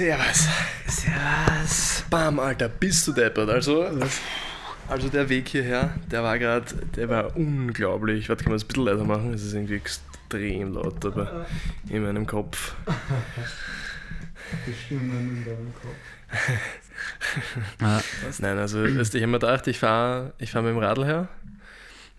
Servus. Servus. Bam, Alter, bist du deppert. Also, also der Weg hierher, der war gerade, der war unglaublich. Warte, kann man das ein bisschen leiser machen? Es ist irgendwie extrem laut aber in meinem Kopf. Die Stimmen in deinem Kopf. Nein, also weißt, ich habe mir gedacht, ich fahre ich fahr mit dem Radl her.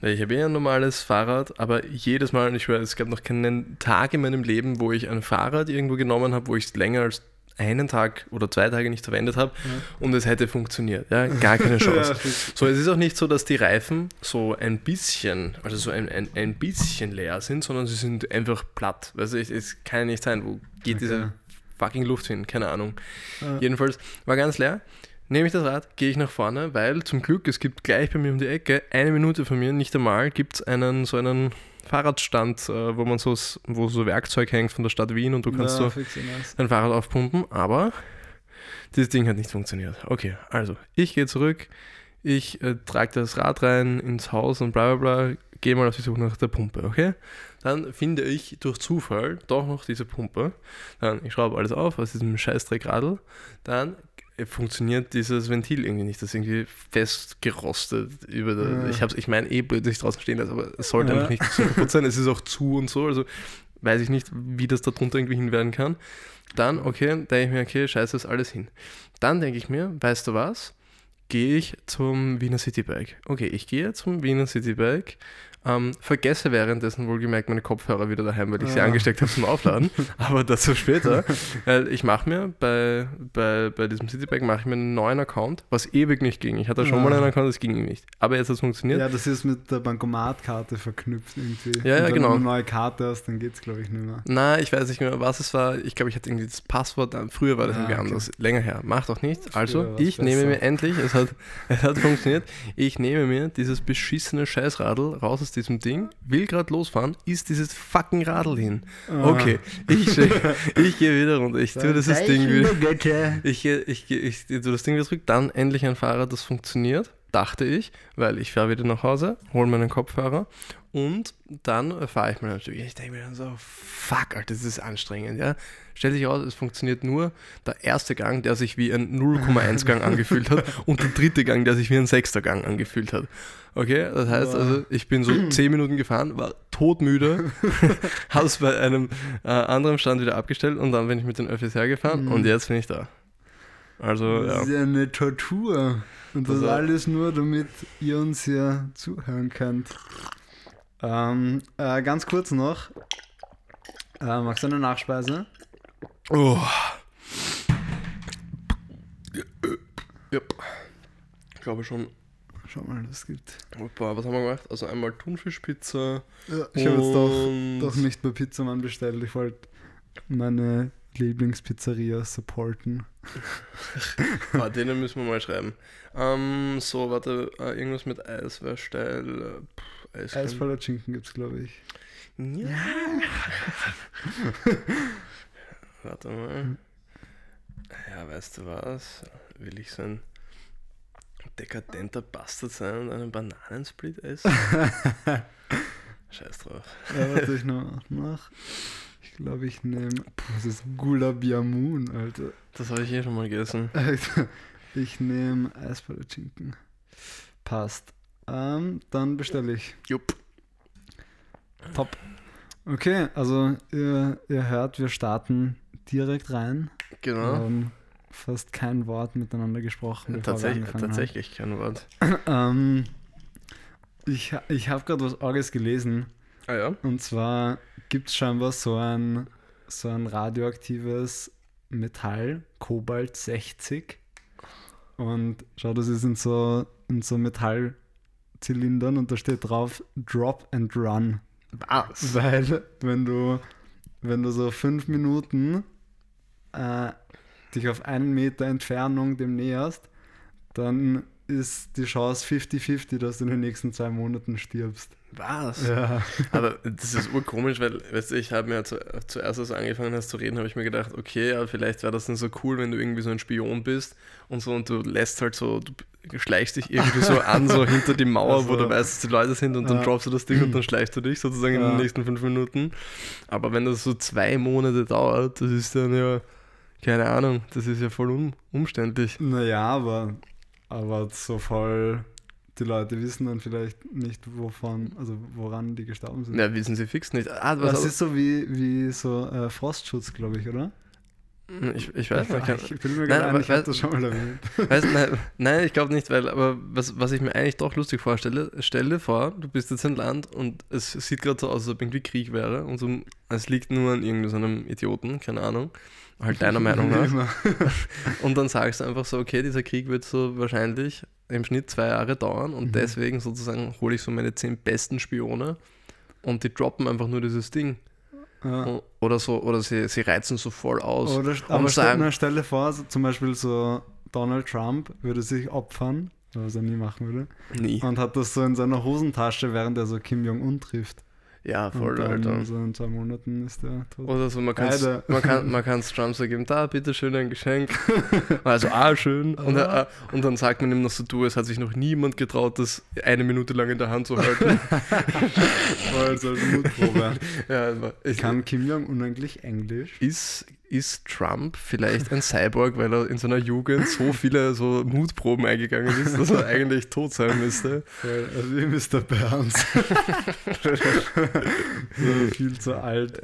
Weil Ich habe eh ein normales Fahrrad, aber jedes Mal, und ich schwöre, es gab noch keinen Tag in meinem Leben, wo ich ein Fahrrad irgendwo genommen habe, wo ich es länger als einen Tag oder zwei Tage nicht verwendet habe Ja. und es hätte funktioniert. Ja, gar keine Chance. Ja. So, es ist auch nicht so, dass die Reifen so ein bisschen, also so ein, ein, ein bisschen leer sind, sondern sie sind einfach platt. Also es, es kann ja nicht sein, wo geht Okay. diese fucking Luft hin? Keine Ahnung. Ja. Jedenfalls war ganz leer. Nehme ich das Rad, gehe ich nach vorne, weil zum Glück, es gibt gleich bei mir um die Ecke, eine Minute von mir, nicht einmal, gibt es einen so einen Fahrradstand, äh, wo man so, wo so Werkzeug hängt von der Stadt Wien und du kannst ja, so dein Fahrrad aufpumpen, aber dieses Ding hat nicht funktioniert. Okay, also ich gehe zurück, ich äh, trage das Rad rein ins Haus und bla bla bla, gehe mal auf die Suche nach der Pumpe, okay? Dann finde ich durch Zufall doch noch diese Pumpe. Dann, ich schraube alles auf aus diesem Scheißdreckradl. Dann äh, funktioniert dieses Ventil irgendwie nicht. Das ist irgendwie festgerostet. Über der, Ja. Ich, hab's- ich meine eh blöd, dass ich draußen stehen lasse, aber es sollte Ja. einfach nicht so kaputt sein. Es ist auch zu und so. Also weiß ich nicht, wie das da drunter irgendwie hin werden kann. Dann, okay, denke ich mir, okay, scheiße, ist alles hin. Dann denke ich mir, weißt du was? Gehe ich zum Wiener Citybike. Okay, ich gehe zum Wiener Citybike, ähm, vergesse währenddessen wohlgemerkt meine Kopfhörer wieder daheim, weil ich sie Ah. angesteckt habe zum Aufladen, aber dazu später. Weil ich mache mir bei, bei, bei diesem Citybike mache ich mir einen neuen Account, was ewig nicht ging. Ich hatte schon Ah. mal einen Account, das ging nicht. Aber jetzt hat es funktioniert. Ja, das ist mit der Bankomatkarte verknüpft irgendwie. Ja, ja, Und wenn genau. du eine neue Karte hast, dann geht's glaube ich nicht mehr. Na, ich weiß nicht mehr, was es war. Ich glaube, ich hatte irgendwie das Passwort. äh, Früher war das Ah, irgendwie okay. anders. Länger her. Macht doch nichts. Also, ich nehme besser. mir endlich, es hat, es hat funktioniert, ich nehme mir dieses beschissene Scheißradl raus aus diesem Ding, will gerade losfahren, ist dieses fucking Radl hin. Ah. Okay, ich, ich gehe wieder runter. Ich tue dieses Ding wieder. Ich, ich, gehe- ich tue das Ding wieder zurück, dann endlich ein Fahrrad, das funktioniert, dachte ich, weil ich fahre wieder nach Hause, hole meinen Kopfhörer und dann fahre ich mir natürlich. Ich denke mir dann so, fuck, Alter, das ist anstrengend, ja. Stellt sich aus, es funktioniert nur der erste Gang, der sich wie ein 0,1 Gang angefühlt hat und der dritte Gang, der sich wie ein sechster Gang angefühlt hat. Okay, das heißt also, ich bin so 10 Minuten gefahren, war todmüde, habe es bei einem äh, anderen Stand wieder abgestellt und dann bin ich mit den Öffis hergefahren Mhm. und jetzt bin ich da. Also, ja. Das ist ja eine Tortur. Und das Also- alles nur, damit ihr uns hier zuhören könnt. Ähm, äh, ganz kurz noch. Äh, magst du eine Nachspeise? Oh. Yep. Ich glaube schon. Schau mal, was es gibt. Boah, was haben wir gemacht? Also einmal Thunfischpizza. Ja, ich habe jetzt doch, doch nicht bei Pizzamann bestellt. Ich wollte meine Lieblingspizzeria supporten. Ah, denen müssen wir mal schreiben. Ähm, so, warte, äh, irgendwas mit Eis wäre steil. Äh, Schinken gibt es, glaube ich. Ja. Warte mal. Ja, weißt du was? Will ich so ein dekadenter Bastard sein und einen Bananensplit essen? Scheiß drauf. Ja, warte, ich noch nach. Ich glaube, ich nehme. Das ist Gulab Jamun, Alter. Das habe ich eh schon mal gegessen. Alter, Ich nehme Eisvoller Schinken. Passt. Ähm, dann bestelle ich. Jupp. Top. Okay, also ihr, ihr hört, wir starten direkt rein. Genau. haben fast kein Wort miteinander gesprochen. Tatsächlich, tatsächlich kein Wort. Ähm, ich ich habe gerade was Arges gelesen. Ah ja? Und zwar gibt es scheinbar so ein, so ein radioaktives Metall, Kobalt 60. Und schau, das ist in so, in so Metallzylindern und da steht drauf Drop and Run. Was? Weil wenn du, wenn du so fünf Minuten äh, dich auf einen Meter Entfernung dem näherst, dann ist die Chance 50-50, dass du in den nächsten zwei Monaten stirbst. Was? Ja. Aber das ist urkomisch, weil, weißt du, ich habe mir zu, zuerst, als du angefangen hast zu reden, habe ich mir gedacht, okay, ja, vielleicht wäre das dann so cool, wenn du irgendwie so ein Spion bist und so und du lässt halt so, du schleichst dich irgendwie so an, so hinter die Mauer, wo Also, du weißt, dass die Leute sind und dann ja. droppst du das Ding und dann schleichst du dich sozusagen in Ja. den nächsten fünf Minuten. Aber wenn das so zwei Monate dauert, das ist dann ja Keine Ahnung, das ist ja voll um, umständlich. Naja, aber, aber so voll die Leute wissen dann vielleicht nicht, wovon, also woran die gestorben sind. Ja, wissen sie fix nicht. Ah, das ist so wie, wie so äh, Frostschutz, glaube ich, oder? Hm, ich, ich weiß nicht. Ich bin mir nein, ein, ich habe das schon mal erwähnt. Weiß, nein, nein, ich glaube nicht, weil, aber was, was ich mir eigentlich doch lustig vorstelle, stell dir vor, du bist jetzt im Land und es sieht gerade so aus, als ob irgendwie Krieg wäre und so, es liegt nur an irgendeinem Idioten, keine Ahnung, halt deiner Meinung nach. und dann sagst du einfach so, okay, dieser Krieg wird so wahrscheinlich im Schnitt zwei Jahre dauern und mhm. deswegen sozusagen hole ich so meine zehn besten Spione und die droppen einfach nur dieses Ding. Ja. Oder so, oder sie, sie reizen so voll aus. Oder, aber sagen, stell, dir vor, so, zum Beispiel so Donald Trump würde sich opfern, was er nie machen würde. Nie. Und hat das so in seiner Hosentasche, während er so Kim Jong-un trifft. Ja, voll, und Alter. So in zwei Monaten ist der tot. Oder so, man kann es man kann, man Trump so geben, da, bitte schön ein Geschenk. also, ah, schön. Und, er, und, dann sagt man ihm noch so, du, es hat sich noch niemand getraut, das eine Minute lang in der Hand zu halten. voll, so eine Mutprobe. ja, ich, kann Kim Jong-un eigentlich Englisch? Ist, ist Trump vielleicht ein Cyborg, weil er in seiner Jugend so viele so Mutproben eingegangen ist, dass er eigentlich tot sein müsste. Also wie Mr. Burns. viel zu alt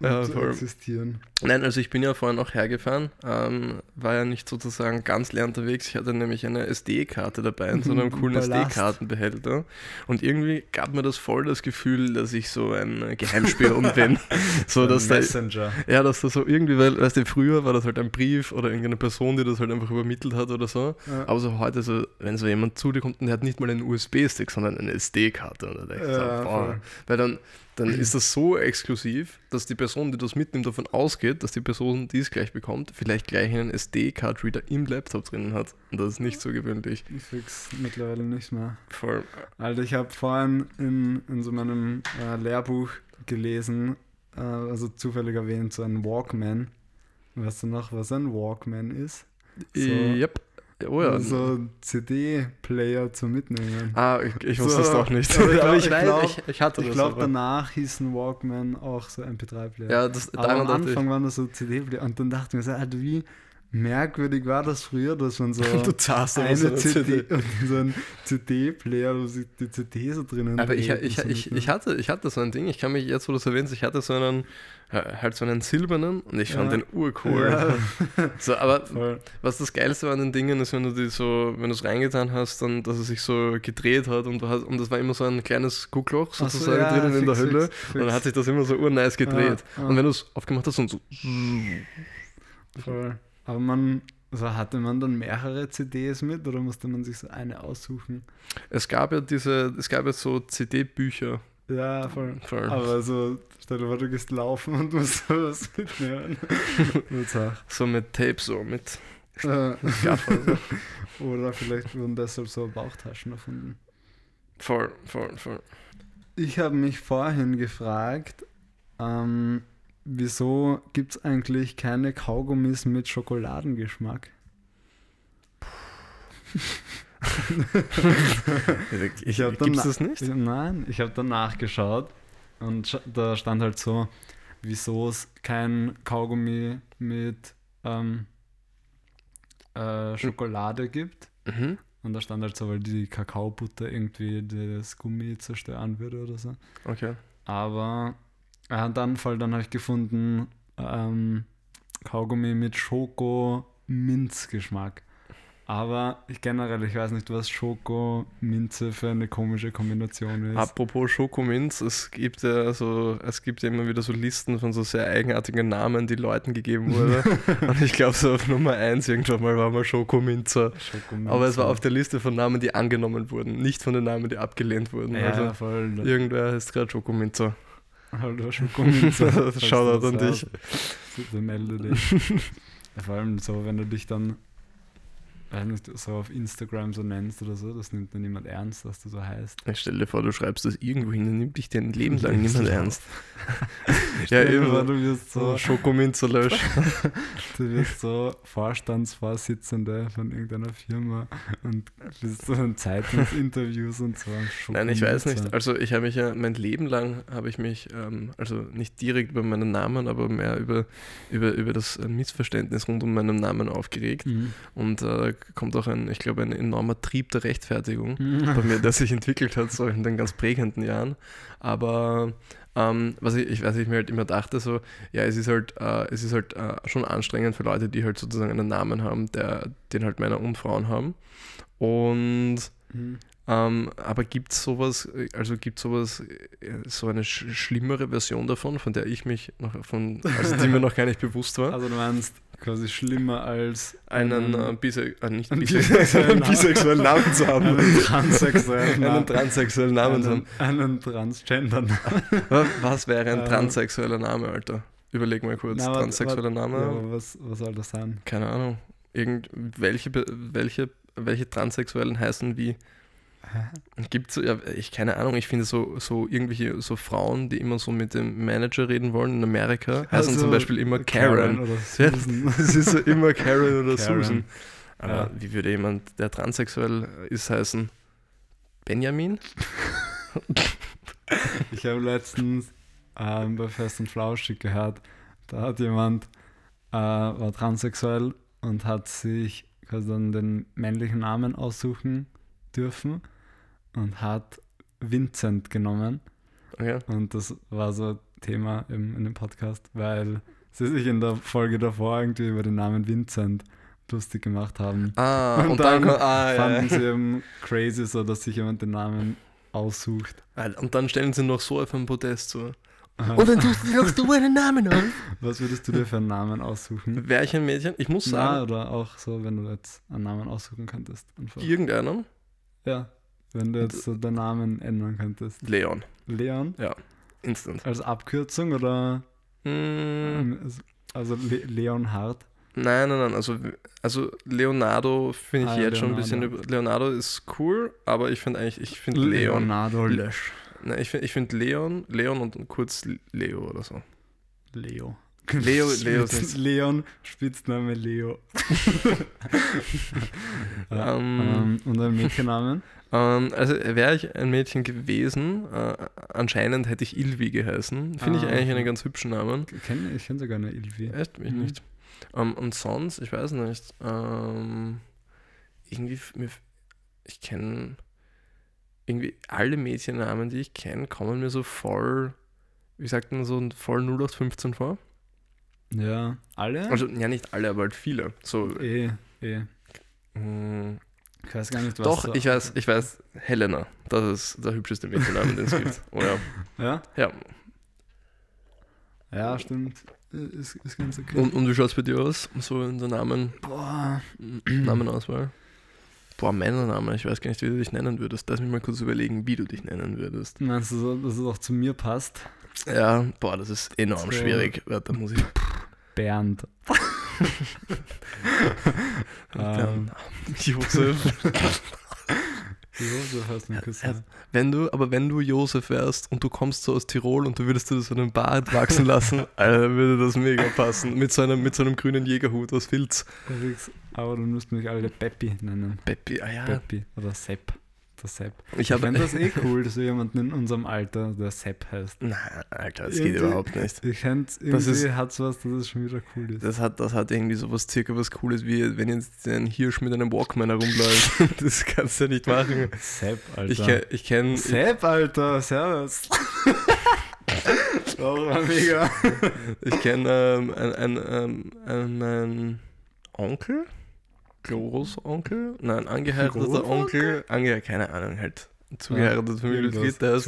ja, zu existieren. Nein, also ich bin ja vorhin auch hergefahren, ähm, war ja nicht sozusagen ganz leer unterwegs. Ich hatte nämlich eine SD-Karte dabei in so einem coolen SD-Kartenbehälter. Und irgendwie gab mir das voll das Gefühl, dass ich so ein Geheimspion bin. so, dass Messenger. Da, ja, dass da so irgendwie, weil, weißt du, früher war das halt ein Brief oder irgendeine Person, die das halt einfach übermittelt hat oder so. Ja. Aber so heute, so, wenn so jemand zu dir kommt und der hat nicht mal einen USB-Stick, sondern eine SD-Karte. Ja, so, weil dann dann ist das so exklusiv, dass die Person, die das mitnimmt, davon ausgeht, dass die Person, die es gleich bekommt, vielleicht gleich einen SD-Card-Reader im Laptop drinnen hat. Und das ist nicht so gewöhnlich. Ich fix mittlerweile nicht mehr. Voll. Alter, ich habe vorhin in, in so meinem äh, Lehrbuch gelesen, äh, also zufällig erwähnt, so ein Walkman. Weißt du noch, was ein Walkman ist? So, yep. Oh ja. So CD-Player zum Mitnehmen. Ah, ich, ich wusste es doch nicht. Aber ich, glaub, ich, weiß, ich, ich hatte Ich glaube, danach hieß ein Walkman auch so MP3-Player. Ja, das, aber am Anfang waren das so CD-Player. Und dann dachte ich mir so, Alter, wie merkwürdig war das früher, dass man so eine so CD, CD. so ein CD-Player, wo sich die CD so drinnen Aber ich, ich, so ich, ich, hatte, ich hatte so ein Ding, ich kann mich jetzt, wo du es erwähnst, ich hatte so einen, halt so einen silbernen und ich fand ja. den urcool. Ja. So, aber Voll. was das Geilste an den Dingen ist, wenn du die so, wenn du es reingetan hast, dann, dass es sich so gedreht hat und, du hast, und das war immer so ein kleines Guckloch sozusagen so, ja, drinnen fix, in der Hülle fix, fix. und dann hat sich das immer so urnice gedreht. Und wenn du es aufgemacht hast und so Voll. Aber man, also hatte man dann mehrere CDs mit oder musste man sich so eine aussuchen? Es gab ja diese, es gab ja so CD-Bücher. Ja, voll. voll. Aber so, stell dir vor, du gehst laufen und musst sowas mitnehmen. so mit Tape, so mit Oder vielleicht wurden deshalb so Bauchtaschen erfunden. Voll, voll, voll. Ich habe mich vorhin gefragt, ähm, wieso gibt es eigentlich keine Kaugummis mit Schokoladengeschmack? ich habe dann das nicht? Nein, ich habe dann nachgeschaut und da stand halt so, wieso es kein Kaugummi mit ähm, äh, Schokolade gibt. Mhm. Und da stand halt so, weil die Kakaobutter irgendwie das Gummi zerstören würde oder so. Okay. Aber ja, dann Fall, dann habe ich gefunden ähm, Kaugummi mit Schoko-Minz-Geschmack. Aber ich generell, ich weiß nicht, was Schoko-Minze für eine komische Kombination ist. Apropos Schokominz, es gibt ja also, es gibt ja immer wieder so Listen von so sehr eigenartigen Namen, die Leuten gegeben wurden. Und ich glaube, so auf Nummer 1 irgendwann mal war mal Schokominzer. Schokominzer. Aber es war auf der Liste von Namen, die angenommen wurden, nicht von den Namen, die abgelehnt wurden. Ja, also voll. Irgendwer heißt gerade Schokominzer. Hallo Schokominzer. Shoutout an dich. Melde dich. Vor allem so, wenn du dich dann nicht, so auf Instagram so nennst oder so, das nimmt dann niemand ernst, dass du so heißt. Ich stell dir vor, du schreibst das irgendwo hin, dann nimmt dich dein Leben lang niemand ernst. ja, eben. Vor, du wirst so Schokominze löschen. du wirst so Vorstandsvorsitzende von irgendeiner Firma und bist so in Zeitungsinterviews und so. Nein, ich weiß nicht. Also ich habe mich ja mein Leben lang habe ich mich, ähm, also nicht direkt über meinen Namen, aber mehr über, über, über das Missverständnis rund um meinen Namen aufgeregt. Mhm. Und äh, kommt auch ein, ich glaube, ein enormer Trieb der Rechtfertigung bei mir, der sich entwickelt hat, so in den ganz prägenden Jahren. Aber ähm, was ich, ich weiß, ich mir halt immer dachte, so, ja, es ist halt, äh, es ist halt äh, schon anstrengend für Leute, die halt sozusagen einen Namen haben, der, den halt Männer und Frauen haben. Und mhm. Ähm, aber gibt es sowas, also gibt sowas, äh, so eine sch schlimmere Version davon, von der ich mich noch, von, also die mir noch gar nicht bewusst war? Also du meinst quasi schlimmer als einen, einen äh, bise äh, nicht bisexuellen, bisexuellen Namen zu haben. Einen transsexuellen Namen, einen transsexuellen Namen zu haben. Einen transgender Namen. Was wäre ein transsexueller Name, Alter? Überleg mal kurz. Na, transsexueller Name. Ja, was, was soll das sein? Keine Ahnung. Irgendwelche welche, welche Transsexuellen heißen wie Gibt es, ja, ich keine Ahnung, ich finde so, so irgendwelche so Frauen, die immer so mit dem Manager reden wollen in Amerika, heißen also, zum Beispiel immer Karen. Karen oder Susan. Es ist so immer Karen oder Karen. Susan. Aber ja. wie würde jemand, der transsexuell ist, heißen? Benjamin? ich habe letztens ähm, bei Fest und Flauschig gehört, da hat jemand, äh, war transsexuell und hat sich quasi dann den männlichen Namen aussuchen dürfen und hat Vincent genommen. Okay. Und das war so Thema im, in dem Podcast, weil sie sich in der Folge davor irgendwie über den Namen Vincent lustig gemacht haben. Ah, und, und dann, dann ah, fanden ja. sie eben crazy, so dass sich jemand den Namen aussucht. Und dann stellen sie noch so auf ein Podest so. Und dann tust du, einen Namen auf. Was würdest du dir für einen Namen aussuchen? Wäre ich ein Mädchen? Ich muss sagen. Na, oder auch so, wenn du jetzt einen Namen aussuchen könntest. Irgendeinen? Ja. Wenn du jetzt so den Namen ändern könntest. Leon. Leon? Ja, instant. Als Abkürzung oder? Mm. Also Le Leonhard? Nein, nein, nein. Also, also Leonardo finde ich ah, jetzt Leonardo. schon ein bisschen über. Leonardo ist cool, aber ich finde eigentlich, ich finde Leon. Leonardo Lösch. Nein, ich finde ich find Leon, Leon und kurz Leo oder so. Leo. Leo, Leo Spitz, Leon, Spitzname Leo. um, ähm, und ein Mädchennamen? Ähm, also wäre ich ein Mädchen gewesen, äh, anscheinend hätte ich Ilvi geheißen. Finde ah, ich eigentlich okay. einen ganz hübschen Namen. Ich kenne kenn sogar eine Ilvi. Echt? Mich mhm. nicht. Um, ähm, und sonst, ich weiß nicht, ähm, irgendwie, ich kenne irgendwie alle Mädchennamen, die ich kenne, kommen mir so voll, wie sagt man so, voll 0815 vor. Ja, alle? Also, ja, nicht alle, aber halt viele. So, eh, eh. Mh, ich weiß gar nicht, was Doch, ich weiß, ich weiß, Helena. Das ist der hübscheste Mädchenname, den es gibt. Oh ja. Ja? Ja. Ja, stimmt. Ist, ist ganz okay. Und, und wie schaut es bei dir aus? So in der Namen, Boah. Namenauswahl? Boah, Männername, ich weiß gar nicht, wie du dich nennen würdest. Lass mich mal kurz überlegen, wie du dich nennen würdest. Meinst du, so, dass es auch zu mir passt? Ja, boah, das ist enorm so. schwierig. Warte, muss ich. Bernd. ähm, Josef. Josef heißt mein Cousin. Wenn du, aber wenn du Josef wärst und du kommst so aus Tirol und du würdest dir so einen Bart wachsen lassen, Alter, würde das mega passen. Mit so einem, mit so einem grünen Jägerhut aus Filz. Aber du musst mich alle Peppi nennen. Peppi, ah ja. Peppi oder Sepp der Sepp. Ich, ich finde das eh cool, dass wir jemanden in unserem Alter, der Sepp heißt. Nein, Alter, das geht überhaupt nicht. Ich finde, irgendwie hat es was, dass es schon wieder cool ist. Das hat, das hat irgendwie so was circa was Cooles, wie wenn jetzt ein Hirsch mit einem Walkman herumläuft. das kannst du ja nicht machen. Sepp, Alter. Ich, ich kenne... Sepp, Alter, servus. oh, mega. Ich kenne ähm, einen, einen, einen, einen Onkel, Großonkel, nein, angeheirateten Onkel, ange, keine Ahnung, halt zugeheiratet Familienmitglied, der ist,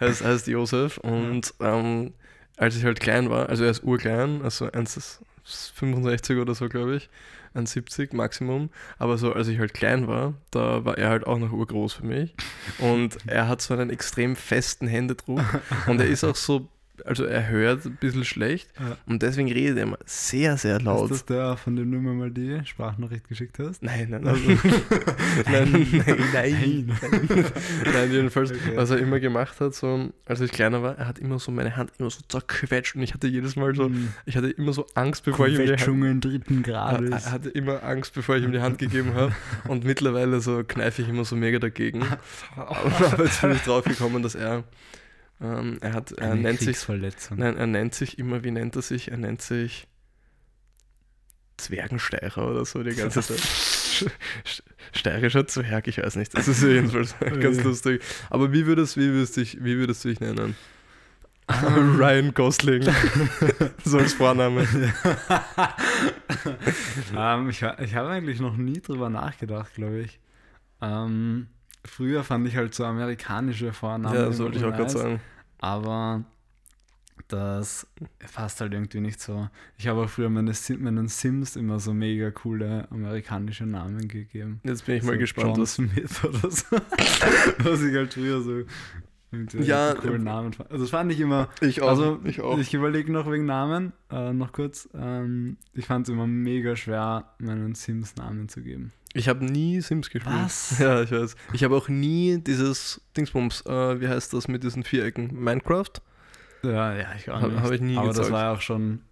heißt, heißt Josef und ähm, als ich halt klein war, also er ist urklein, also 1,65 oder so, glaube ich, 1,70 Maximum, aber so als ich halt klein war, da war er halt auch noch urgroß für mich. Und er hat so einen extrem festen Händedruck und er ist auch so also er hört ein bisschen schlecht ja. und deswegen redet er immer sehr, sehr laut. Ist das der, von dem du mir mal die Sprachnachricht geschickt hast? Nein, nein, also, nein, nein, nein, nein, nein. jedenfalls, okay. was er immer gemacht hat, so, als ich kleiner war, er hat immer so meine Hand immer so zerquetscht und ich hatte jedes Mal so, mm. ich hatte immer so Angst, bevor ich ihm die Hand... dritten Grades. Er hatte immer Angst, bevor ich ihm die Hand gegeben habe und mittlerweile so kneife ich immer so mega dagegen. Aber jetzt bin ich drauf gekommen, dass er ähm, er hat, er Eine nennt sich, nein, er nennt sich immer, wie nennt er sich? Er nennt sich Zwergensteirer oder so die ganze Zeit. Steirischer Zwerg, ich weiß nicht. Das ist jedenfalls ganz lustig. Aber wie würdest, wie würdest, dich, wie würdest du dich nennen? Ryan Gosling. so als Vorname. um, ähm, ich ich habe eigentlich noch nie drüber nachgedacht, glaube ich. Um, ähm, früher fand ich halt so amerikanische Vornamen. Ja, das wollte ich auch gerade sagen. Aber das passt halt irgendwie nicht so. Ich habe auch früher meine Sim, meinen Sims immer so mega coole amerikanische Namen gegeben. Jetzt bin ich so mal gespannt. John Smith oder so. Was ich halt früher so ja, coolen Namen fand. Also das fand ich immer. Ich auch. Also ich, ich überlege noch wegen Namen, äh, noch kurz. Ähm, ich fand es immer mega schwer, meinen Sims Namen zu geben. Ich habe nie Sims gespielt. Was? Ja, ich weiß. Ich habe auch nie dieses Dingsbums, äh, wie heißt das mit diesen Vierecken? Minecraft? Ja, ja, ich auch nicht. Habe ich nie Aber gezockt. das war ja auch schon,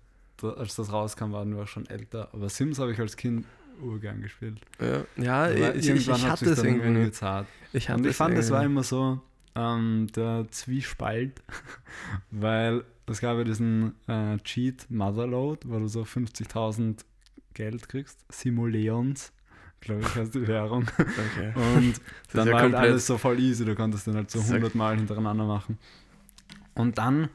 als das rauskam, waren wir auch schon älter. Aber Sims habe ich als Kind urgern gespielt. Ja, ja ich, ich, ich hatte es irgendwie nicht. Zart. Ich, Und ich fand, es war immer so ähm, der Zwiespalt, weil es gab ja diesen äh, Cheat Motherload, wo du so 50.000 Geld kriegst, Simoleons glaube ich, heißt die Währung. Okay. Und dann ja war halt alles so voll easy, du konntest den halt so 100 Mal hintereinander machen. Und dann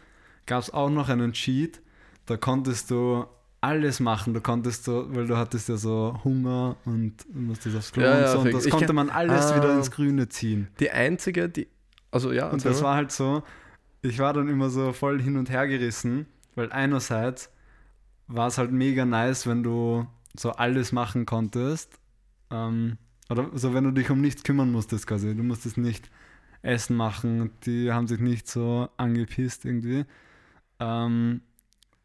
gab es auch noch einen Cheat, da konntest du alles machen. Du konntest so, weil du hattest ja so Hunger und musstest aufs Klo ja, und ja, so. Und das konnte kann, man alles ah, wieder ins Grüne ziehen. Die einzige, die, also ja. Und das war halt so, ich war dann immer so voll hin und her gerissen, weil einerseits war es halt mega nice, wenn du so alles machen konntest ähm, oder so, wenn du dich um nichts kümmern musstest quasi. Du musstest nicht Essen machen, die haben sich nicht so angepisst irgendwie. Ähm,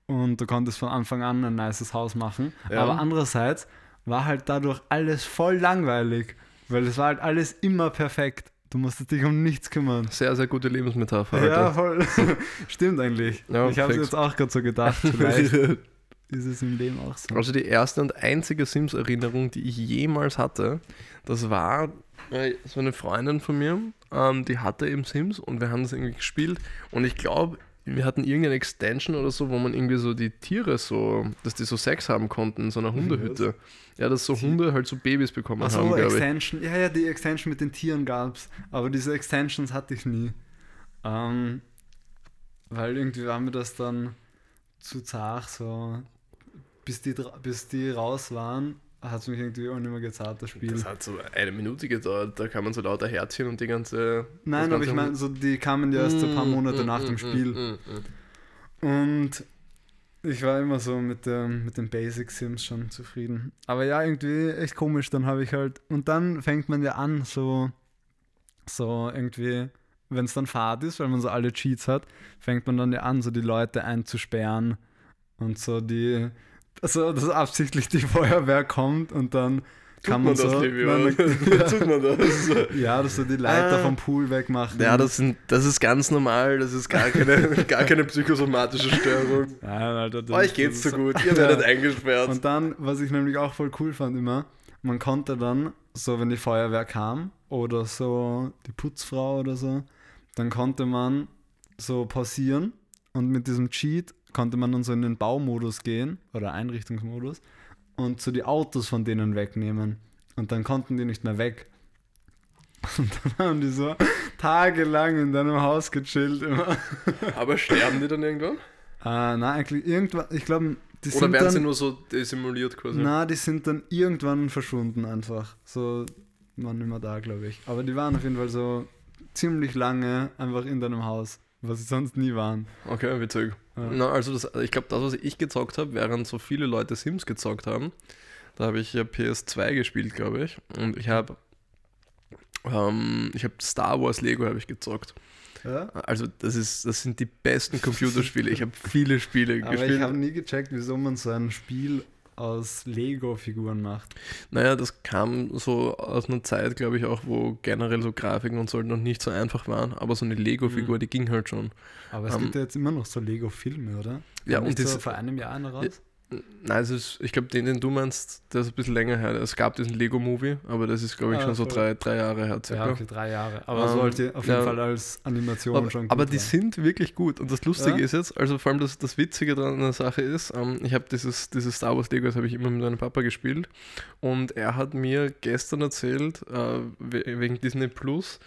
und du konntest von Anfang an ein nices Haus machen. Ja. Aber andererseits war halt dadurch alles voll langweilig, weil es war halt alles immer perfekt. Du musstest dich um nichts kümmern. Sehr, sehr gute Lebensmetapher. Ja, voll. Stimmt eigentlich. Ja, ich habe es jetzt auch gerade so gedacht. Vielleicht ist es im Leben auch so. Also die erste und einzige Sims-Erinnerung, die ich jemals hatte, das war äh, so eine Freundin von mir, ähm, die hatte eben Sims und wir haben das irgendwie gespielt und ich glaube, wir hatten irgendeine Extension oder so, wo man irgendwie so die Tiere so, dass die so Sex haben konnten in so einer Hundehütte. Ja, dass so Hunde halt so Babys bekommen Ach so, haben, glaube Extension. Ja, ja, die Extension mit den Tieren gab es, aber diese Extensions hatte ich nie. Ähm, weil irgendwie war mir das dann zu zart, so bis die, bis die raus waren, hat es mich irgendwie auch nicht mehr gezahlt, das Spiel. Das hat so eine Minute gedauert, da kann man so lauter Herzchen und die ganze. Nein, aber ich meine, so, die kamen ja erst mm, ein paar Monate mm, nach mm, dem Spiel. Mm, mm, und ich war immer so mit, dem, mit den Basic Sims schon zufrieden. Aber ja, irgendwie echt komisch, dann habe ich halt. Und dann fängt man ja an, so, so irgendwie, wenn es dann Fahrt ist, weil man so alle Cheats hat, fängt man dann ja an, so die Leute einzusperren und so die also, dass absichtlich die Feuerwehr kommt und dann Tut kann man, man so. Nein, ja. Tut man das? Ja, dass du die Leiter ah. vom Pool wegmachst. Ja, das, sind, das ist ganz normal. Das ist gar keine, gar keine psychosomatische Störung. Nein, Alter. Das, Euch geht's so gut. Ihr werdet eingesperrt. Und dann, was ich nämlich auch voll cool fand immer, man konnte dann, so wenn die Feuerwehr kam oder so die Putzfrau oder so, dann konnte man so pausieren und mit diesem Cheat konnte man dann so in den Baumodus gehen oder Einrichtungsmodus und so die Autos von denen wegnehmen. Und dann konnten die nicht mehr weg. Und dann haben die so tagelang in deinem Haus gechillt immer. Aber sterben die dann irgendwann? Äh, nein, eigentlich irgendwann, ich glaube, die Oder sind werden dann, sie nur so simuliert quasi? Na, die sind dann irgendwann verschwunden einfach. So waren immer da, glaube ich. Aber die waren auf jeden Fall so ziemlich lange einfach in deinem Haus was sie sonst nie waren. Okay, witzig. Ja. Na, also das, ich glaube, das, was ich gezockt habe, während so viele Leute Sims gezockt haben, da habe ich ja PS2 gespielt, glaube ich. Und ich habe ähm, ich habe Star Wars Lego habe ich gezockt. Ja? Also das ist, das sind die besten Computerspiele. Ich habe viele Spiele Aber gespielt. Aber ich habe nie gecheckt, wieso man so ein Spiel aus Lego-Figuren macht. Naja, das kam so aus einer Zeit, glaube ich, auch, wo generell so Grafiken und so noch nicht so einfach waren, aber so eine Lego-Figur, mhm. die ging halt schon. Aber es um, gibt ja jetzt immer noch so Lego-Filme, oder? Ja, und das so vor einem Jahr noch raus? Nein, es ist, ich glaube, den, den du meinst, der ist ein bisschen länger her. Es gab diesen Lego-Movie, aber das ist, glaube ich, ah, schon voll. so drei, drei Jahre her. Circa. Ja, okay, drei Jahre. Aber ähm, sollte auf jeden ja, Fall als Animation aber, schon gut Aber die sein. sind wirklich gut. Und das Lustige ja? ist jetzt, also vor allem das, das Witzige daran an der Sache ist, ähm, ich habe dieses, dieses Star Wars Lego, das habe ich immer mit meinem Papa gespielt. Und er hat mir gestern erzählt, äh, wegen Disney Plus,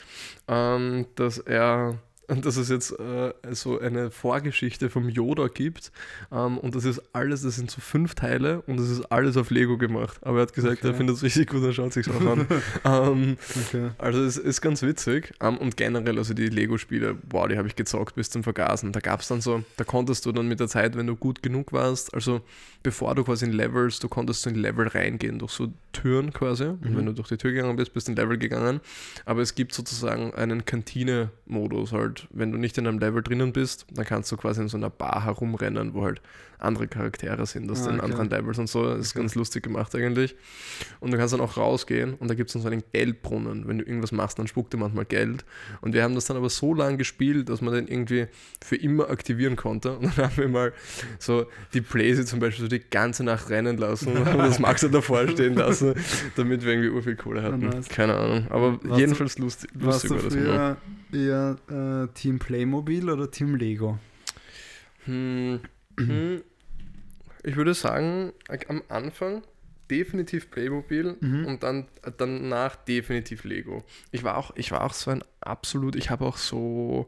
ähm, dass er dass es jetzt äh, so eine Vorgeschichte vom Yoda gibt. Ähm, und das ist alles, das sind so fünf Teile und das ist alles auf Lego gemacht. Aber er hat gesagt, okay. er findet es richtig gut, er schaut sich auch an. ähm, okay. Also es ist ganz witzig. Ähm, und generell, also die Lego-Spiele, wow, die habe ich gezockt bis zum Vergasen. Da gab es dann so, da konntest du dann mit der Zeit, wenn du gut genug warst, also bevor du quasi in Levels, du konntest in Level reingehen, durch so Türen quasi. Mhm. Und wenn du durch die Tür gegangen bist, bist du in Level gegangen. Aber es gibt sozusagen einen Kantine-Modus halt wenn du nicht in einem Level drinnen bist, dann kannst du quasi in so einer Bar herumrennen, wo halt andere Charaktere sind aus ah, den okay. anderen Levels und so. Das ist okay. ganz lustig gemacht eigentlich. Und du kannst dann auch rausgehen und da gibt es dann so einen Geldbrunnen. Wenn du irgendwas machst, dann spuckt dir manchmal Geld. Und wir haben das dann aber so lange gespielt, dass man den irgendwie für immer aktivieren konnte. Und dann haben wir mal so die Blaze zum Beispiel so die ganze Nacht rennen lassen und das Max davor stehen lassen, damit wir irgendwie urviel Kohle hatten. Ja. Keine Ahnung. Aber warst jedenfalls du, lustig, lustig war das immer. Eher äh, Team Playmobil oder Team Lego? Hm, hm, ich würde sagen, am Anfang definitiv Playmobil mhm. und dann danach definitiv Lego. Ich war auch, ich war auch so ein absolut, ich habe auch so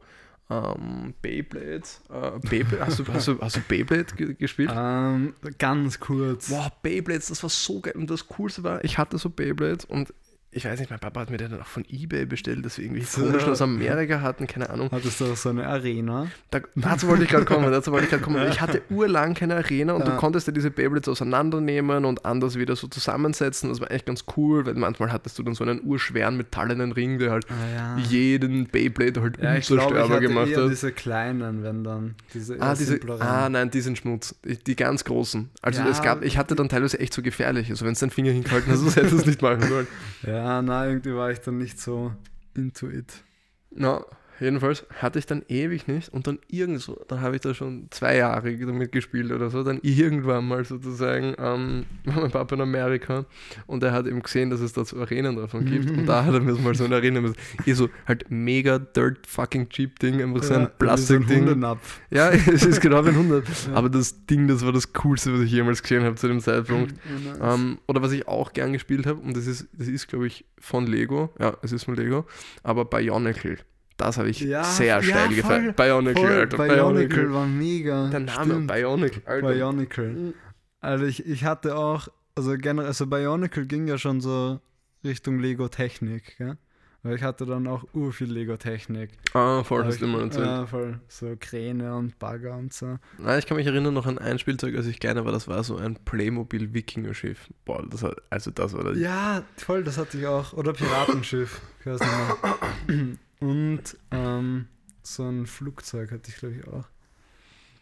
ähm, Beyblade. Äh, Beyblade hast, du, hast, du, hast du Beyblade gespielt? Ähm, ganz kurz. Wow, Beyblades, das war so geil. Und das Coolste war, ich hatte so Beyblades und ich weiß nicht, mein Papa hat mir den dann auch von Ebay bestellt, dass wir irgendwie so, komisch aus Amerika hatten, keine Ahnung. Hattest du auch so eine Arena? Da, dazu wollte ich gerade kommen, dazu wollte ich gerade kommen. Ich hatte urlang keine Arena und ja. du konntest ja diese Beyblades auseinandernehmen und anders wieder so zusammensetzen. Das war eigentlich ganz cool, weil manchmal hattest du dann so einen urschweren metallenen Ring, der halt ah, ja. jeden Beyblade halt ja, unzerstörbar gemacht hat. diese kleinen, wenn dann diese ah, diese, ah, nein, die sind Schmutz. Die ganz großen. Also ja. es gab, ich hatte dann teilweise echt so gefährlich. Also wenn es deinen Finger hingehalten hast, hättest du es nicht machen sollen. Ja. Ja, nein, irgendwie war ich dann nicht so into it. Na, Jedenfalls hatte ich dann ewig nicht und dann irgend so, dann habe ich da schon zwei Jahre damit gespielt oder so, dann irgendwann mal sozusagen ähm, war mein Papa in Amerika und er hat eben gesehen, dass es da so Arenen davon gibt und da hat er mir mal so eine Arena mit, so halt mega dirt fucking cheap Ding, einfach so ein ja, Plastikding. Ja, es ist genau wie ein 100, ja. aber das Ding, das war das coolste, was ich jemals gesehen habe zu dem Zeitpunkt. Oh, nice. ähm, oder was ich auch gern gespielt habe und das ist, das ist glaube ich von Lego, ja, es ist von Lego, aber Bionicle. Das habe ich ja, sehr steil ja, gefallen. Bionicle, voll. Alter. Bionicle, Bionicle war mega. Der Name Stimmt. Bionicle, Alter. Bionicle. Also ich, ich hatte auch, also generell, also Bionicle ging ja schon so Richtung Lego-Technik, gell? Weil ich hatte dann auch ur viel Lego-Technik. Ah, voll, hast du immer erzählt. Ja, voll. So Kräne und Bagger und so. Nein, ich kann mich erinnern noch an ein Spielzeug, als ich kleiner war, das war so ein Playmobil-Wikinger-Schiff. Boah, das hat, also das war das. Ja, voll, das hatte ich auch. Oder Piratenschiff. Ich weiß nicht mehr. Und ähm, so ein Flugzeug hatte ich, glaube ich, auch.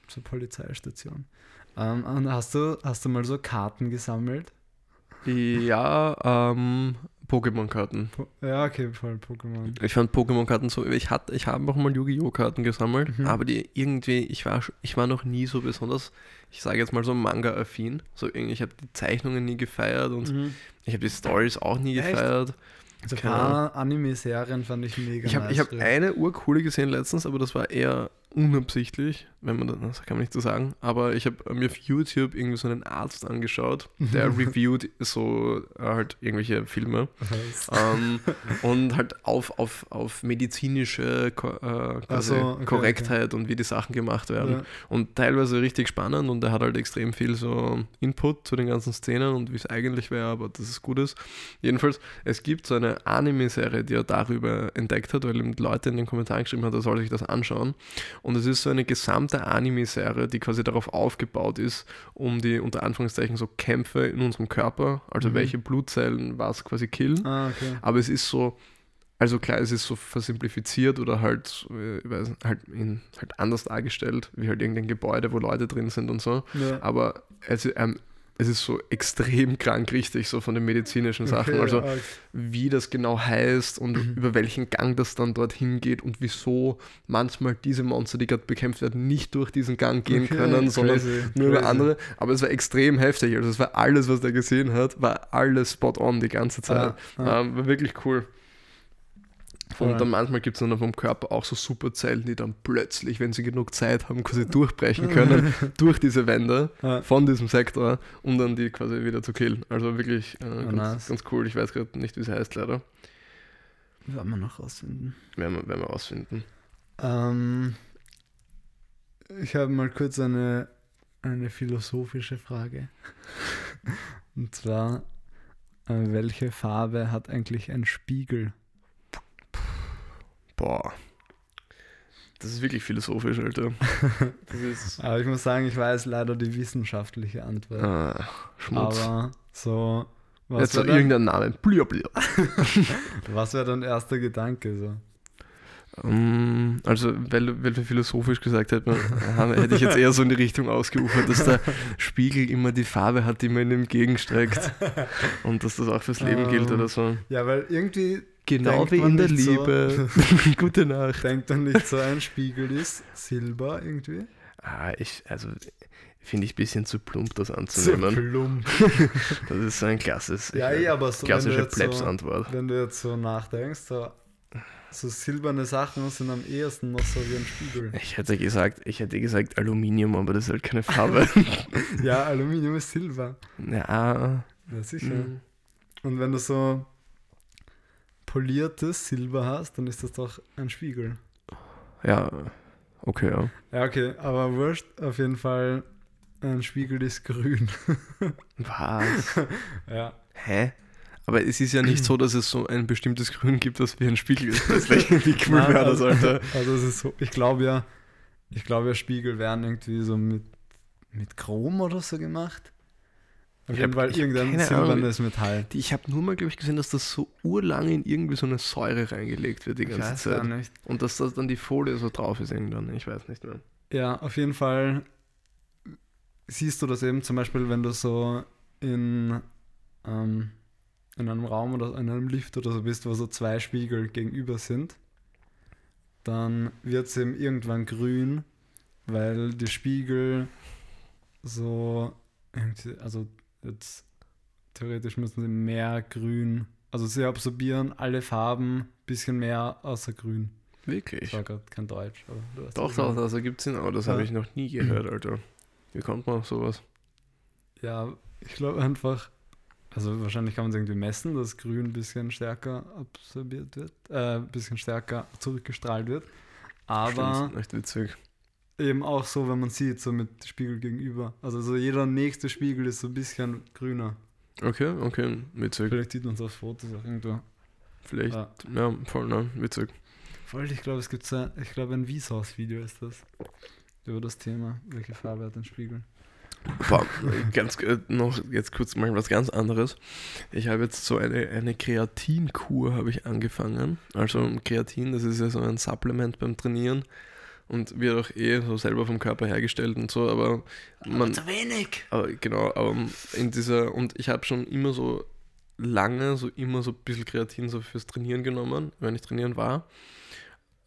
Zur Polizeistation. Ähm, und hast du, hast du mal so Karten gesammelt? Ja, ähm, Pokémon-Karten. Po ja, okay, voll Pokémon. Ich fand Pokémon-Karten so, ich hatte, ich habe auch mal Yu-Gi-Oh! Karten gesammelt, mhm. aber die irgendwie, ich war, ich war noch nie so besonders, ich sage jetzt mal so Manga-affin. So ich habe die Zeichnungen nie gefeiert und mhm. ich habe die Stories auch nie Echt? gefeiert. Also ein paar Anime-Serien fand ich mega Ich habe nice hab eine urcoole gesehen letztens, aber das war eher unabsichtlich, wenn man das, kann man nicht so sagen, aber ich habe mir auf YouTube irgendwie so einen Arzt angeschaut, der reviewt so äh, halt irgendwelche Filme ähm, und halt auf, auf, auf medizinische äh, so, okay, Korrektheit okay. und wie die Sachen gemacht werden ja. und teilweise richtig spannend und er hat halt extrem viel so Input zu den ganzen Szenen und wie es eigentlich wäre, aber dass es gut ist. Jedenfalls, es gibt so eine Anime-Serie, die er darüber entdeckt hat, weil ihm Leute in den Kommentaren geschrieben hat, er soll sich das anschauen und es ist so eine gesamte Anime-Serie, die quasi darauf aufgebaut ist, um die unter Anführungszeichen so Kämpfe in unserem Körper, also mhm. welche Blutzellen was quasi killen. Ah, okay. Aber es ist so also klar, es ist so versimplifiziert oder halt, äh, ich weiß, halt, in, halt anders dargestellt, wie halt irgendein Gebäude, wo Leute drin sind und so. Ja. Aber es, ähm, es ist so extrem krank richtig, so von den medizinischen Sachen. Okay, also ja. wie das genau heißt und mhm. über welchen Gang das dann dorthin geht und wieso manchmal diese Monster, die gerade bekämpft werden, nicht durch diesen Gang gehen okay, können, sondern crazy, nur über andere. Aber es war extrem heftig. Also es war alles, was er gesehen hat, war alles spot on die ganze Zeit. Ah, ah. Ähm, war wirklich cool. Und dann manchmal gibt es dann vom Körper auch so Superzellen, die dann plötzlich, wenn sie genug Zeit haben, quasi durchbrechen können durch diese Wände ja. von diesem Sektor, um dann die quasi wieder zu killen. Also wirklich äh, oh, ganz, nice. ganz, cool. Ich weiß gerade nicht, wie es heißt, leider. Werden wir noch rausfinden. Werden wir, werden wir rausfinden. Ähm, ich habe mal kurz eine, eine philosophische Frage. Und zwar, äh, welche Farbe hat eigentlich ein Spiegel? Boah. Das ist wirklich philosophisch, Alter. Aber ich muss sagen, ich weiß leider die wissenschaftliche Antwort. Ah, Schmutz. Aber so. Was Jetzt so irgendein Name. Blür, blür. was wäre dein erster Gedanke so? Um, also, weil, weil wir philosophisch gesagt hätten, hätte ich jetzt eher so in die Richtung ausgeufert, dass der Spiegel immer die Farbe hat, die man ihm entgegenstreckt. Und dass das auch fürs Leben um, gilt oder so. Ja, weil irgendwie Genau wie in der Liebe. So, Gute Nacht. Denkt man nicht so, ein Spiegel ist Silber irgendwie? Ah, ich, also finde ich ein bisschen zu plump, das anzunehmen. Zu plump. das ist so ein klasses, ja, eh, aber so, klassische Plebs-Antwort. So, wenn du jetzt so nachdenkst, so, so silberne Sachen sind am ehesten noch so wie ein Spiegel. Ich hätte gesagt, ich hätte gesagt Aluminium, aber das ist halt keine Farbe. ja, Aluminium ist Silber. Ja. Ja, sicher. Mhm. Und wenn du so poliertes Silber hast, dann ist das doch ein Spiegel. Ja, okay, ja. Ja, okay, aber wurscht, auf jeden Fall, ein Spiegel ist grün. Was? ja. Hä? Aber es ist ja nicht so, dass es so ein bestimmtes Grün gibt, das wie ein Spiegel ist. Das wie cool wäre das, Alter. Also es ist so, ich glaube ja, ich glaube ja, Spiegel werden irgendwie so mit, mit Chrom oder so gemacht. Auf jeden Fall irgendein silbernes Metall. Ich habe nur mal, glaube ich, gesehen, dass das so urlang in irgendwie so eine Säure reingelegt wird die ganze Zeit. Und dass das dann die Folie so drauf ist irgendwann. Ich weiß nicht mehr. Ja, auf jeden Fall siehst du das eben zum Beispiel, wenn du so in, ähm, in einem Raum oder in einem Lift oder so bist, wo so zwei Spiegel gegenüber sind, dann wird es eben irgendwann grün, weil die Spiegel so, also Jetzt theoretisch müssen sie mehr grün, also sie absorbieren alle Farben ein bisschen mehr außer grün. Wirklich? Ich war gerade kein Deutsch. Aber doch, doch, das ergibt Sinn, aber das ja. habe ich noch nie gehört, Alter. Wie kommt man auf sowas? Ja, ich glaube einfach, also wahrscheinlich kann man es irgendwie messen, dass grün ein bisschen stärker absorbiert wird, äh, ein bisschen stärker zurückgestrahlt wird. Aber. Stimmt, echt witzig eben auch so, wenn man sieht, so mit Spiegel gegenüber. Also so jeder nächste Spiegel ist so ein bisschen grüner. Okay, okay, witzig. Vielleicht sieht man es auf Fotos auch irgendwo. Vielleicht, ja, ja voll, ne, witzig. Voll, ich glaube, es gibt so, ich glaube, ein Vsauce-Video ist das. Über das Thema, welche Farbe hat ein Spiegel. Ganz äh, noch jetzt kurz mal was ganz anderes. Ich habe jetzt so eine, eine Kreatinkur habe ich angefangen. Also Kreatin, das ist ja so ein Supplement beim Trainieren und wird auch eh so selber vom Körper hergestellt und so, aber man. Aber zu wenig! Aber, genau, aber in dieser, und ich habe schon immer so lange, so immer so ein bisschen Kreatin so fürs Trainieren genommen, wenn ich trainieren war.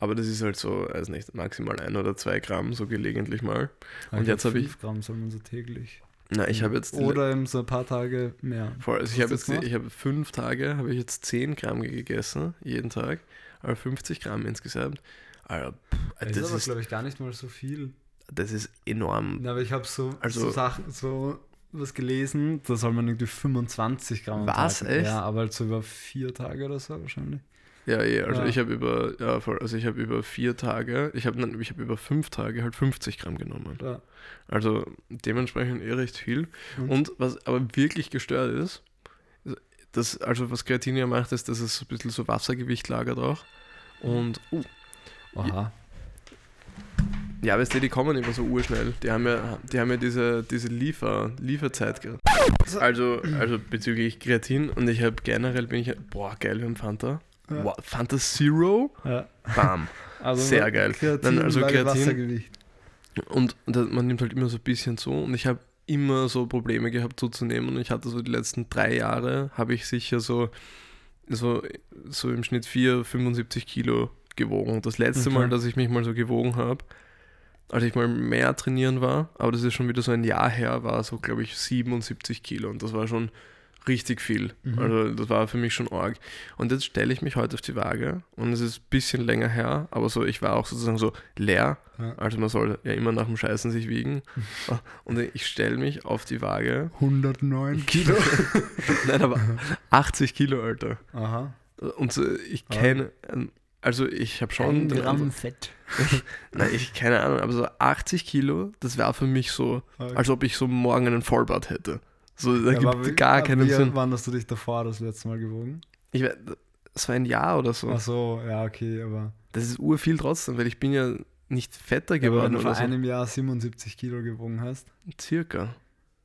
Aber das ist halt so, weiß nicht, maximal ein oder zwei Gramm, so gelegentlich mal. Und jetzt habe ich. Fünf Gramm soll man so täglich. Na, ich habe jetzt. Oder eben so ein paar Tage mehr. Voll, also ich habe jetzt, ich habe fünf Tage, habe ich jetzt 10 Gramm gegessen, jeden Tag. Aber 50 Gramm insgesamt. Alter, das, das ist, glaube ich, gar nicht mal so viel. Das ist enorm. Ja, aber ich habe so, also, so Sachen, so was gelesen, da soll man irgendwie 25 Gramm Was, echt? Ja, aber halt so über vier Tage oder so wahrscheinlich. Ja, eh, also ja. ich habe über, ja, voll, also ich habe über vier Tage, ich habe ich hab über fünf Tage halt 50 Gramm genommen. Ja. Also dementsprechend eh recht viel. Und? Und was aber wirklich gestört ist, das, also was Kreatin ja macht, ist, dass es ein bisschen so Wassergewicht lagert auch. Und, uh, Aha. Ja, weißt du, die kommen immer so urschnell. Die haben ja, die haben ja diese, diese Liefer, Lieferzeit. Also, also bezüglich Kreatin und ich habe generell bin ich, boah, geil, wir haben Fanta. Ja. Wow, Fanta Zero? Ja. Bam. Also Sehr geil. Kreatin, Nein, also Kreatin. Wassergewicht. Und, und man nimmt halt immer so ein bisschen zu. Und ich habe immer so Probleme gehabt zuzunehmen. Und ich hatte so die letzten drei Jahre, habe ich sicher so, so, so im Schnitt 4, 75 Kilo gewogen. Das letzte okay. Mal, dass ich mich mal so gewogen habe, als ich mal mehr trainieren war, aber das ist schon wieder so ein Jahr her, war so, glaube ich, 77 Kilo. Und das war schon richtig viel. Mhm. Also das war für mich schon arg. Und jetzt stelle ich mich heute auf die Waage und es ist ein bisschen länger her, aber so, ich war auch sozusagen so leer. Ja. Also man soll ja immer nach dem Scheißen sich wiegen. und ich stelle mich auf die Waage. 109 Kilo. Nein, aber 80 Kilo, Alter. Aha. Und so, ich kenne, also ich habe schon... Ein Gramm Fett. Nein, ich keine Ahnung, aber so 80 Kilo, das wäre für mich so, okay. als ob ich so morgen einen Vollbart hätte. So, da ja, gibt gar keinen wie, Sinn. Wann hast du dich davor das letzte Mal gewogen? Ich das war ein Jahr oder so. Ach so, ja, okay, aber. Das ist urviel trotzdem, weil ich bin ja nicht fetter geworden. Ja, wenn du vor so. einem Jahr 77 Kilo gewogen hast. Circa.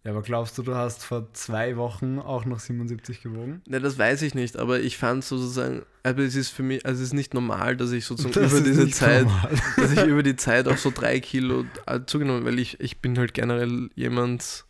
Ja, aber glaubst du, du hast vor zwei Wochen auch noch 77 gewogen? Ne, das weiß ich nicht, aber ich fand sozusagen, aber es ist für mich, also es ist nicht normal, dass ich sozusagen das über diese Zeit, dass ich über die Zeit auch so drei Kilo äh, zugenommen, weil ich, ich bin halt generell jemand,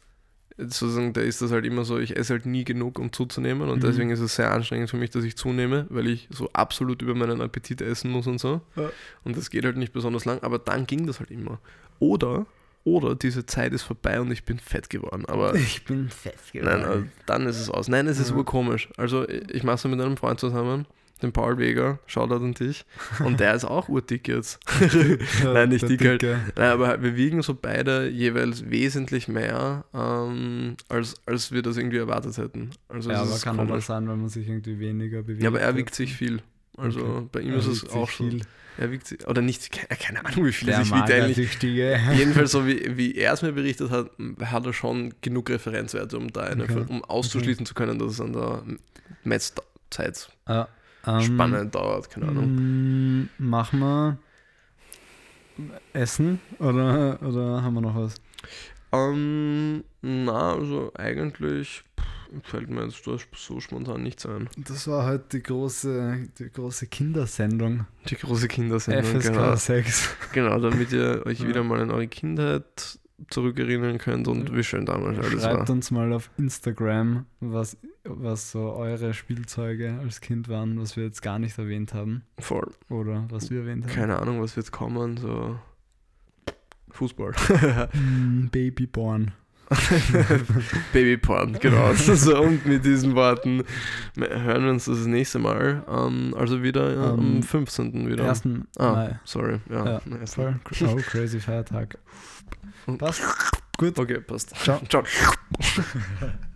sozusagen, da ist das halt immer so, ich esse halt nie genug, um zuzunehmen und mhm. deswegen ist es sehr anstrengend für mich, dass ich zunehme, weil ich so absolut über meinen Appetit essen muss und so. Ja. Und das geht halt nicht besonders lang, aber dann ging das halt immer. Oder, oder diese Zeit ist vorbei und ich bin fett geworden. Aber ich bin fett geworden. Nein, also dann ist es aus. Nein, es ist ja. urkomisch. Also ich mache es mit einem Freund zusammen den Paul Weger, Shoutout an dich. Und der ist auch urdick jetzt. Nein, nicht dick halt. Nein, aber wir wiegen so beide jeweils wesentlich mehr, ähm, als, als wir das irgendwie erwartet hätten. Also ja, aber kann aber sein, wenn man sich irgendwie weniger bewegt. Ja, aber er wiegt sich viel. Also okay. bei ihm er ist es auch viel. So. Er wiegt sich, oder nicht, keine Ahnung, wie viel er sich wiegt eigentlich. Jedenfalls, so wie, wie er es mir berichtet hat, hat er schon genug Referenzwerte, um da eine, okay. um auszuschließen okay. zu können, dass es an der Metzzeit ja. Ähm, spannend dauert, keine Ahnung. Mm, machen wir Essen oder, oder haben wir noch was? Ähm, na, also eigentlich fällt mir jetzt so spontan nichts ein. Das war halt die große, die große Kindersendung. Die große Kindersendung, FSK genau. 6. Genau, damit ihr euch ja. wieder mal in eure Kindheit zurückerinnern könnt und wie schön damals alles war. Schreibt uns mal auf Instagram, was, was so eure Spielzeuge als Kind waren, was wir jetzt gar nicht erwähnt haben. Voll. Oder was wir erwähnt haben. Keine Ahnung, was wird kommen, so Fußball. mm, Babyborn. Babyporn, genau. so, und mit diesen Worten hören wir uns das nächste Mal. Um, also wieder um, am 15. wieder. 1. Ah, Mai. sorry. Ja, ja voll. Oh, crazy Feiertag. Passt. Gut. Okay, passt. Ciao. Ciao.